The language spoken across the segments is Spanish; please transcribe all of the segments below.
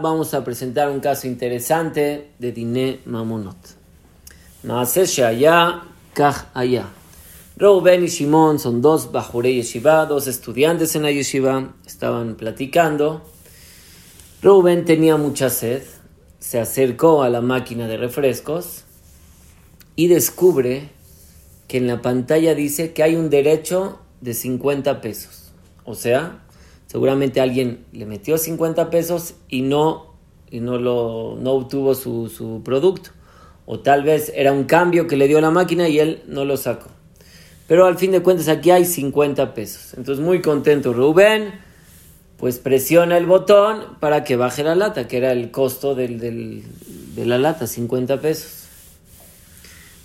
vamos a presentar un caso interesante de Diné Mamonot. Allá, Kaj allá. Reuben y Shimon son dos Bajurei Yeshiva, dos estudiantes en la Yeshiva, estaban platicando. Reuben tenía mucha sed, se acercó a la máquina de refrescos y descubre que en la pantalla dice que hay un derecho de 50 pesos. O sea, seguramente alguien le metió 50 pesos y no, y no, lo, no obtuvo su, su producto. O tal vez era un cambio que le dio la máquina y él no lo sacó. Pero al fin de cuentas aquí hay 50 pesos. Entonces muy contento Rubén, pues presiona el botón para que baje la lata, que era el costo del, de la lata, 50 pesos.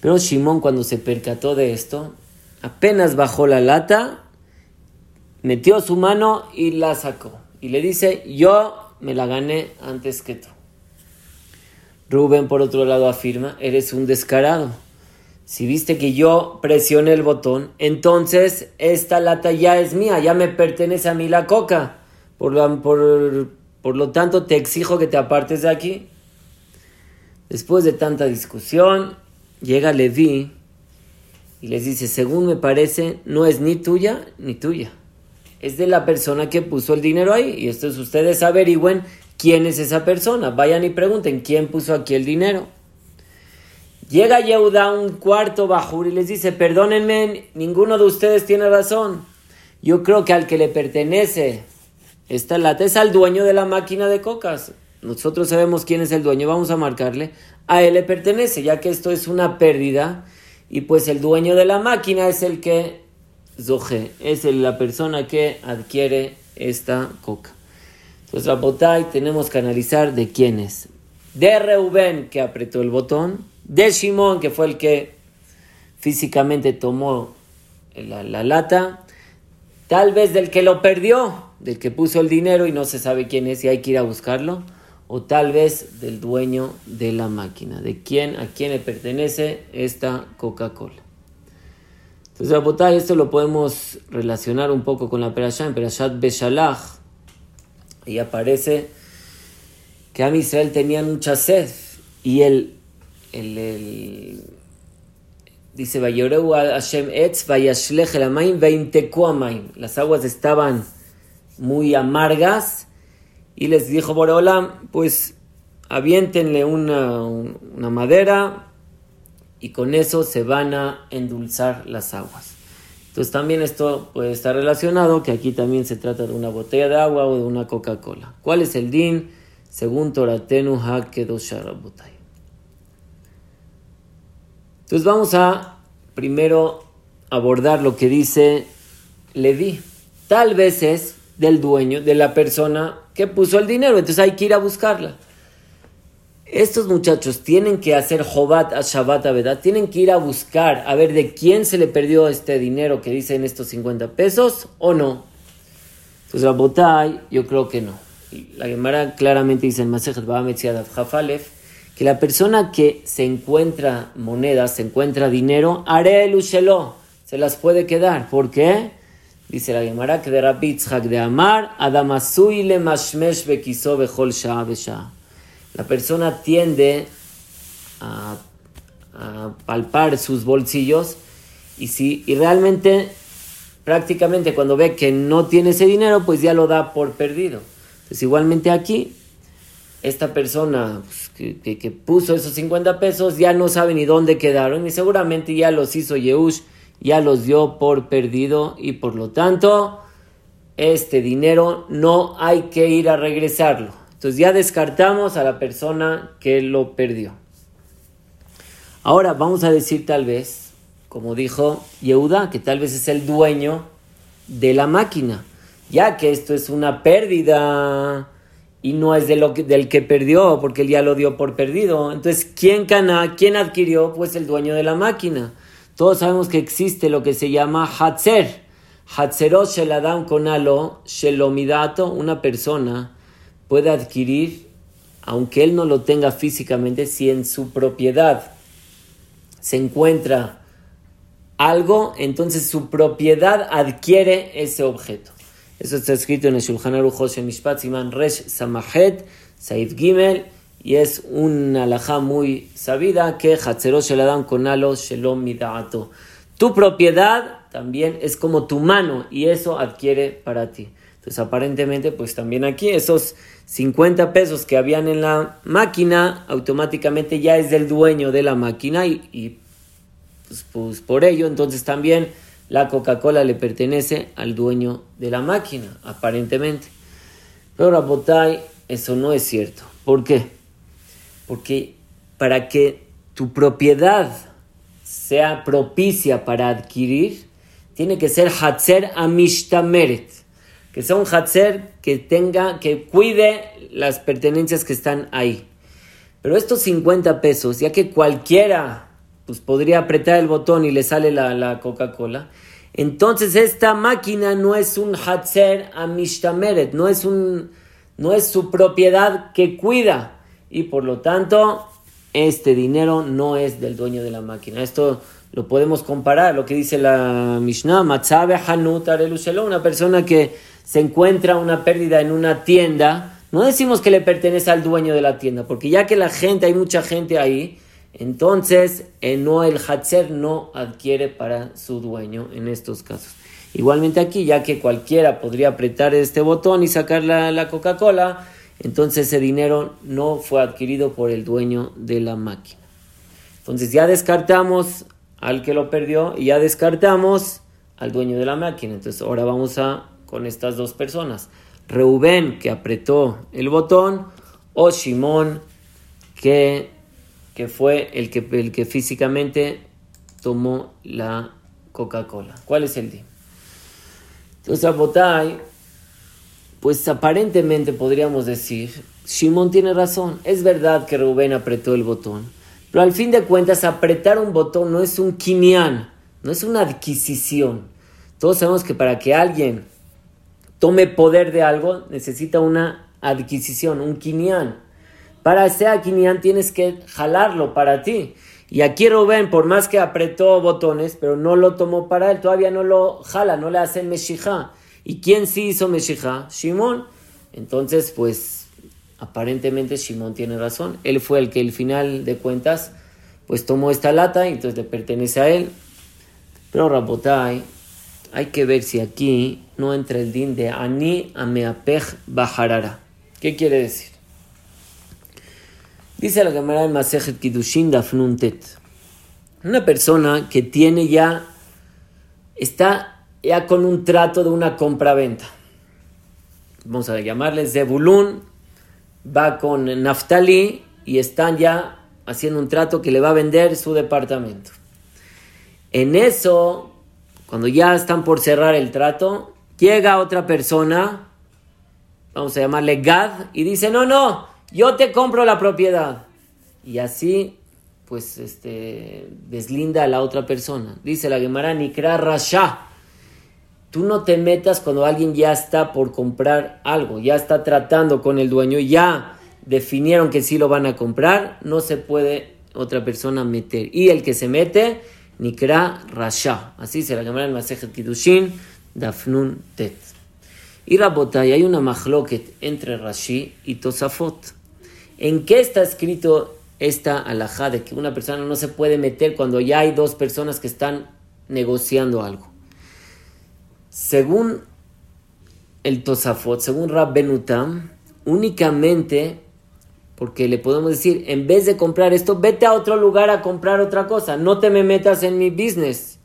Pero Shimón cuando se percató de esto, apenas bajó la lata, metió su mano y la sacó. Y le dice, yo me la gané antes que tú. Rubén por otro lado afirma, eres un descarado si viste que yo presioné el botón, entonces esta lata ya es mía, ya me pertenece a mí la coca. Por lo, por, lo tanto, te exijo que te apartes de aquí. Después de tanta discusión, llega Levi y les dice, según me parece, no es ni tuya ni tuya. Es de la persona que puso el dinero ahí. Y esto es ustedes averigüen quién es esa persona. Vayan y pregunten quién puso aquí el dinero. Llega Yehuda un cuarto bajur y les dice, perdónenme, ninguno de ustedes tiene razón. Yo creo que al que le pertenece esta lata es al dueño de la máquina de cocas. Nosotros sabemos quién es el dueño, vamos a marcarle. A él le pertenece, ya que esto es una pérdida. Y pues el dueño de la máquina es el que zoje, es la persona que adquiere esta coca. Entonces, la botay tenemos que analizar de quién es. De Reuben, que apretó el botón de Shimon, que fue el que físicamente tomó la, lata, tal vez del que lo perdió, del que puso el dinero y no se sabe quién es y hay que ir a buscarlo, o tal vez del dueño de la máquina, de quién, a quién le pertenece esta Coca-Cola. Entonces, a esto lo podemos relacionar un poco con la Perashá, en Perashat Beshalach, y aparece que a Israel tenía mucha sed y el el, el dice Hashem etz Las aguas estaban muy amargas y les dijo Boreolam, pues aviéntenle una, una madera y con eso se van a endulzar las aguas. Entonces también esto puede estar relacionado, que aquí también se trata de una botella de agua o de una Coca-Cola. ¿Cuál es el din? Según Toratenu Hakedosharabotai. Entonces vamos a primero abordar lo que dice Levi. Tal vez es del dueño, de la persona que puso el dinero, entonces hay que ir a buscarla. Estos muchachos tienen que hacer Jobat a Shabbat a tienen que ir a buscar a ver de quién se le perdió este dinero que dicen estos 50 pesos o no. Entonces la Botay, yo creo que no. La Gemara claramente dice en Masejet Jafalef que la persona que se encuentra monedas, se encuentra dinero, haré el se las puede quedar. ¿Por qué? Dice la Gemara que de Rabitzhak de Amar, Adamasui le mashmesh bekiso bechol La persona tiende a, palpar sus bolsillos y si y realmente prácticamente cuando ve que no tiene ese dinero, pues ya lo da por perdido. Entonces igualmente aquí esta persona pues, que, puso esos 50 pesos ya no sabe ni dónde quedaron y seguramente ya los hizo Yehush, ya los dio por perdido y por lo tanto este dinero no hay que ir a regresarlo. Entonces ya descartamos a la persona que lo perdió. Ahora vamos a decir tal vez, como dijo Yehuda, que tal vez es el dueño de la máquina, ya que esto es una pérdida y no es de lo del que perdió, porque él ya lo dio por perdido. Entonces, ¿quién cana? ¿Quién adquirió? Pues el dueño de la máquina. Todos sabemos que existe lo que se llama Hatzer. Hatzerot Sheladam Konalo Shelomidato, una persona puede adquirir, aunque él no lo tenga físicamente, si en su propiedad se encuentra algo, entonces su propiedad adquiere ese objeto. Eso está escrito en el Shulchan Aruch Mishpat Siman Resh Samahet Said Gimel y es una alajá muy sabida que Hatzero Sheladam Konalo Shelom Midaato. Tu propiedad también es como tu mano y eso adquiere para ti. Entonces aparentemente pues también aquí esos 50 pesos que habían en la máquina automáticamente ya es del dueño de la máquina y, pues, pues por ello entonces también la Coca-Cola le pertenece al dueño de la máquina, aparentemente. Pero Rabotay, eso no es cierto. ¿Por qué? Porque para que tu propiedad sea propicia para adquirir, tiene que ser Hatzer Amishtameret. Que sea un Hatzer que tenga, que cuide las pertenencias que están ahí. Pero estos 50 pesos, ya que cualquiera pues podría apretar el botón y le sale la, Coca-Cola. Entonces esta máquina no es un Hatzer Amishtameret, no es, un, no es su propiedad que cuida. Y por lo tanto, este dinero no es del dueño de la máquina. Esto lo podemos comparar, lo que dice la Mishnah, Matzabe Hanut una persona que se encuentra una pérdida en una tienda, no decimos que le pertenece al dueño de la tienda, porque ya que la gente, hay mucha gente ahí, entonces, eh, no, el Hatzer no adquiere para su dueño en estos casos. Igualmente aquí, ya que cualquiera podría apretar este botón y sacar la, Coca-Cola, entonces ese dinero no fue adquirido por el dueño de la máquina. Entonces ya descartamos al que lo perdió y ya descartamos al dueño de la máquina. Entonces ahora vamos a con estas dos personas. Reubén que apretó el botón o Shimón que que fue el que, el que físicamente tomó la Coca-Cola. ¿Cuál es el día? Entonces, Abotay, pues aparentemente podríamos decir, Shimon tiene razón. Es verdad que Rubén apretó el botón, pero al fin de cuentas, apretar un botón no es un quinián, no es una adquisición. Todos sabemos que para que alguien tome poder de algo, necesita una adquisición, un quinián. Para ese Aquinian tienes que jalarlo para ti. Y aquí Rubén, por más que apretó botones, pero no lo tomó para él, todavía no lo jala, no le hace Meshija. ¿Y quién sí hizo Meshija? Shimón. Entonces, pues, aparentemente Shimón tiene razón. Él fue el que al final de cuentas, pues tomó esta lata y entonces le pertenece a él. Pero Rabotai, hay que ver si aquí no entra el din de Ani Ameapej Bajarara. ¿Qué quiere decir? Dice la cámara de Masejet Kidushin Dafnuntet. Una persona que tiene ya, está ya con un trato de una compra-venta. Vamos a llamarle Zebulun, va con Naftali y están ya haciendo un trato que le va a vender su departamento. En eso, cuando ya están por cerrar el trato, llega otra persona, vamos a llamarle Gad, y dice, no, no, yo te compro la propiedad. Y así, pues, este, deslinda a la otra persona. Dice la Gemara, Nikra Rasha. Tú no te metas cuando alguien ya está por comprar algo, ya está tratando con el dueño, ya definieron que sí lo van a comprar, no se puede otra persona meter. Y el que se mete, Nikra Rasha. Así se la llamará el Masejet Dafnun Tet. Y Rabotay, hay una mahloket entre Rashi y Tosafot. ¿En qué está escrito esta alajá de que una persona no se puede meter cuando ya hay dos personas que están negociando algo? Según el Tosafot, según Rab Benutam, únicamente porque le podemos decir, en vez de comprar esto, vete a otro lugar a comprar otra cosa, no te me metas en mi business.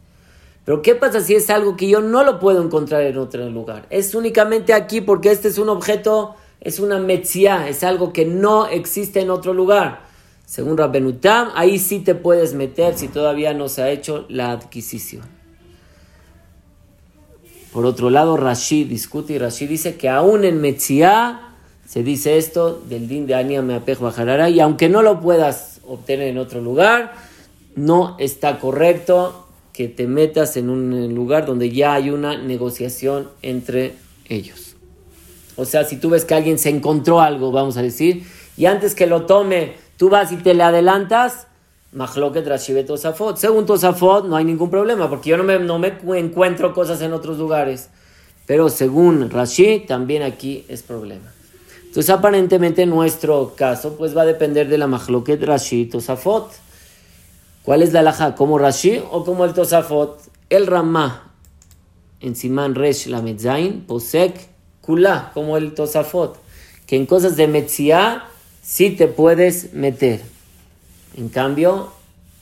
Pero ¿qué pasa si es algo que yo no lo puedo encontrar en otro lugar? Es únicamente aquí porque este es un objeto es una metzia, es algo que no existe en otro lugar. Según Rabbenutam, ahí sí te puedes meter si todavía no se ha hecho la adquisición. Por otro lado, Rashi discute y Rashi dice que aún en Metzia se dice esto del din de Ania Meapej Bajarara y aunque no lo puedas obtener en otro lugar, no está correcto que te metas en un lugar donde ya hay una negociación entre ellos. O sea, si tú ves que alguien se encontró algo, vamos a decir, y antes que lo tome, tú vas y te le adelantas, Mahloket Rashivet Tosafot. Según Tosafot, no hay ningún problema, porque yo no me, no me encuentro cosas en otros lugares. Pero según Rashi, también aquí es problema. Entonces, aparentemente, nuestro caso, pues va a depender de la mahloket Rashi Tosafot. ¿Cuál es la laja? ¿Como Rashi o como el Tosafot? El Ramá, en Siman Resh la Medzain, Posek, Kula, como el Tosafot. Que en cosas de Metzia sí te puedes meter. En cambio,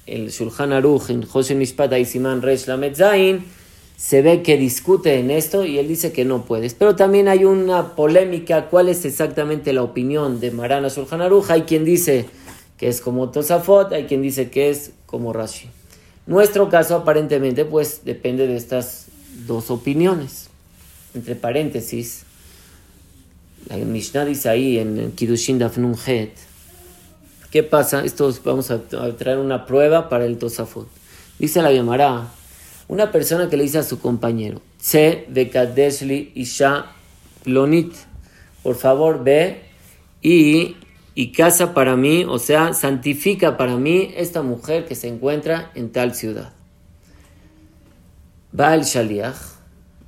el Shulchan Aruch en José Mishpat y Siman Resh la Medzain, se ve que discute en esto y él dice que no puedes. Pero también hay una polémica, cuál es exactamente la opinión de Marana Shulchan Aruch. Hay quien dice que es como Tosafot, hay quien dice que es como Rashi. Nuestro caso aparentemente pues depende de estas dos opiniones. Entre paréntesis, la Mishnah dice ahí en Kiddushin Dafnun Het, ¿qué pasa? Esto vamos a, traer una prueba para el Tosafot. Dice la Gemara, una persona que le dice a su compañero, Se Kadeshli Isha Plonit, por favor ve y, y casa para mí, o sea, santifica para mí esta mujer que se encuentra en tal ciudad. Va el Shaliach,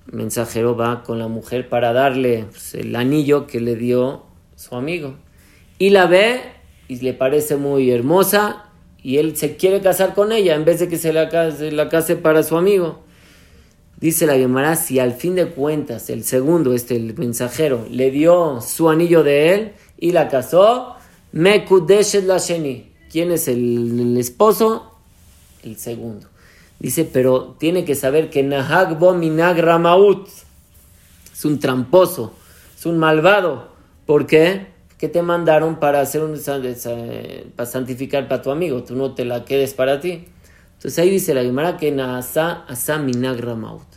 mensajero va con la mujer para darle pues, el anillo que le dio su amigo. Y la ve y le parece muy hermosa y él se quiere casar con ella en vez de que se la case, la case para su amigo. Dice la Gemara, si al fin de cuentas el segundo, este, el mensajero, le dio su anillo de él y la casó, Mekudeshet la Sheni. ¿Quién es el esposo? El segundo. Dice, pero tiene que saber que Nahag Minag Ramaut es un tramposo, es un malvado. ¿Por qué? Que te mandaron para hacer un para santificar para tu amigo, tú no te la quedes para ti. Entonces ahí dice la Gemara que Nahasa Asa Minag Ramaut.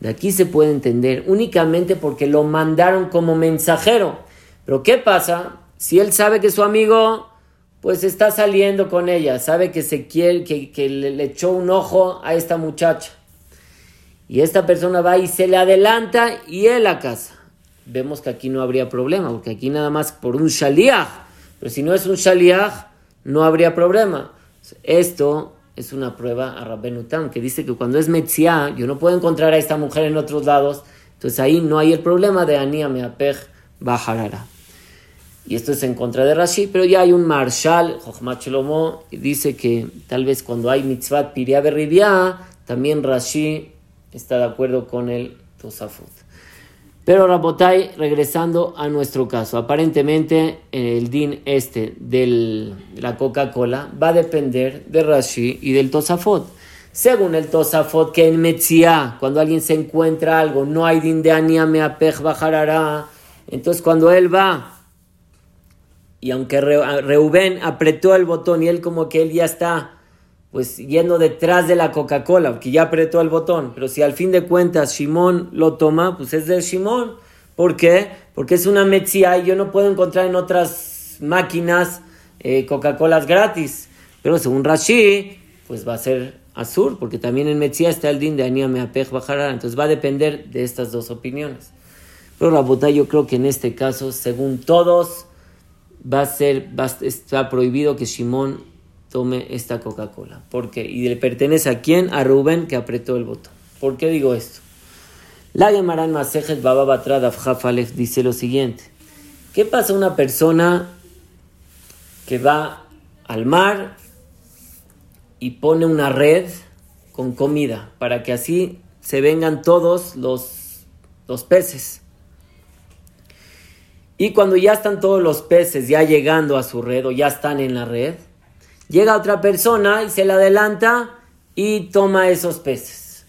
De aquí se puede entender únicamente porque lo mandaron como mensajero. Pero ¿qué pasa si él sabe que su amigo pues está saliendo con ella, sabe que se quiere, que, le, echó un ojo a esta muchacha. Y esta persona va y se le adelanta y él la casa. Vemos que aquí no habría problema, porque aquí nada más por un shaliach. Pero si no es un shaliach, no habría problema. Esto es una prueba a Rabbenutam, que dice que cuando es Metzia, yo no puedo encontrar a esta mujer en otros lados. Entonces ahí no hay el problema de Ania Meapej Bajarara. Y esto es en contra de Rashi, pero ya hay un marshal, Jochmat Shlomo, y dice que tal vez cuando hay mitzvah berribia, también Rashi está de acuerdo con el Tosafot. Pero Rabotai, regresando a nuestro caso, aparentemente el din este de la Coca-Cola va a depender de Rashi y del Tosafot. Según el Tosafot, que en Metzia, cuando alguien se encuentra algo, no hay din de Ania Meapej Bajarara, entonces cuando él va y aunque Reuben apretó el botón y él como que él ya está pues yendo detrás de la Coca-Cola, que ya apretó el botón, pero si al fin de cuentas Shimon lo toma, pues es de Shimon. ¿Por qué? Porque es una Metzia y yo no puedo encontrar en otras máquinas eh, Coca-Colas gratis. Pero según Rashi, pues va a ser Azur, porque también en Metzia está el din de Ania Meapej Bajará. Entonces va a depender de estas dos opiniones. Pero la bota yo creo que en este caso, según todos, va a ser, está prohibido que Simón tome esta Coca-Cola. ¿Por qué? ¿Y le pertenece a quién? A Rubén que apretó el botón. ¿Por qué digo esto? La Gemara en Masejet Baba Batrad dice lo siguiente. ¿Qué pasa una persona que va al mar y pone una red con comida para que así se vengan todos los, los peces? Y cuando ya están todos los peces ya llegando a su red o ya están en la red, llega otra persona y se le adelanta y toma esos peces.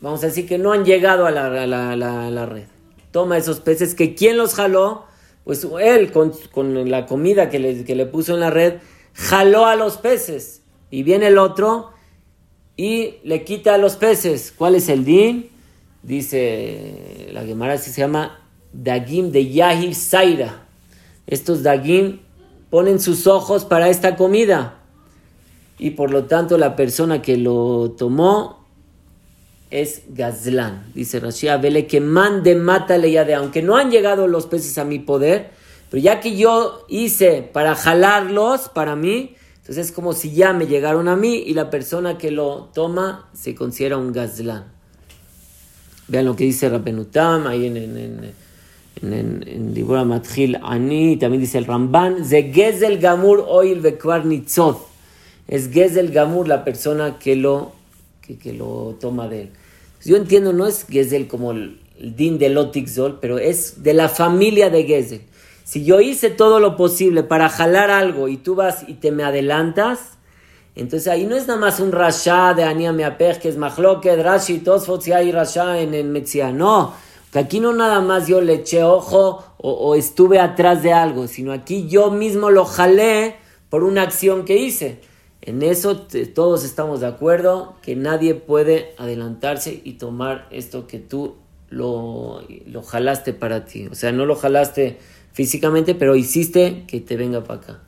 Vamos a decir que no han llegado a la, red. Toma esos peces que ¿quién los jaló? Pues él con, la comida que le, que le puso en la red, jaló a los peces. Y viene el otro y le quita a los peces. ¿Cuál es el din? Dice la Gemara, si se llama Dagim de Yahir Zaira. Estos Dagim ponen sus ojos para esta comida. Y por lo tanto la persona que lo tomó es Gazlán. Dice Rashi Vele que mande, mátale ya de. Aunque no han llegado los peces a mi poder, pero ya que yo hice para jalarlos para mí, entonces es como si ya me llegaron a mí y la persona que lo toma se considera un Gazlán. Vean lo que dice Rapenutam, ahí en, en, en Dibura Matjil Ani, también dice el Ramban, Ze Gezel Gamur Oil Bekvar Nitzot. Es Gezel Gamur la persona que lo, que, que lo toma de él. Yo entiendo, no es Gezel como el, el din de Lotixol, pero es de la familia de Gezel. Si yo hice todo lo posible para jalar algo y tú vas y te me adelantas, entonces ahí no es nada más un rasha de Ania Meapej, que es Mahloket, Rashi, Tosfot, si hay rasha en el Metzia. No, que aquí no nada más yo le eché ojo o, estuve atrás de algo, sino aquí yo mismo lo jalé por una acción que hice. En eso todos estamos de acuerdo, que nadie puede adelantarse y tomar esto que tú lo, lo jalaste para ti. O sea, no lo jalaste físicamente, pero hiciste que te venga para acá.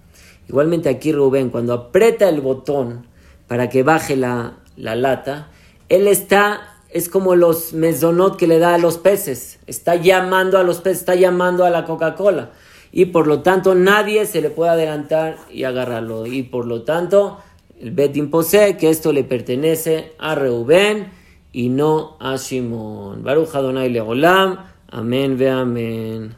Igualmente aquí Rubén, cuando aprieta el botón para que baje la, la lata, él está, es como los mesonot que le da a los peces, está llamando a los peces, está llamando a la Coca-Cola. Y por lo tanto nadie se le puede adelantar y agarrarlo. Y por lo tanto el Betin posee que esto le pertenece a Reuben y no a Shimon. Baruch Adonai Leolam. Amén ve amén.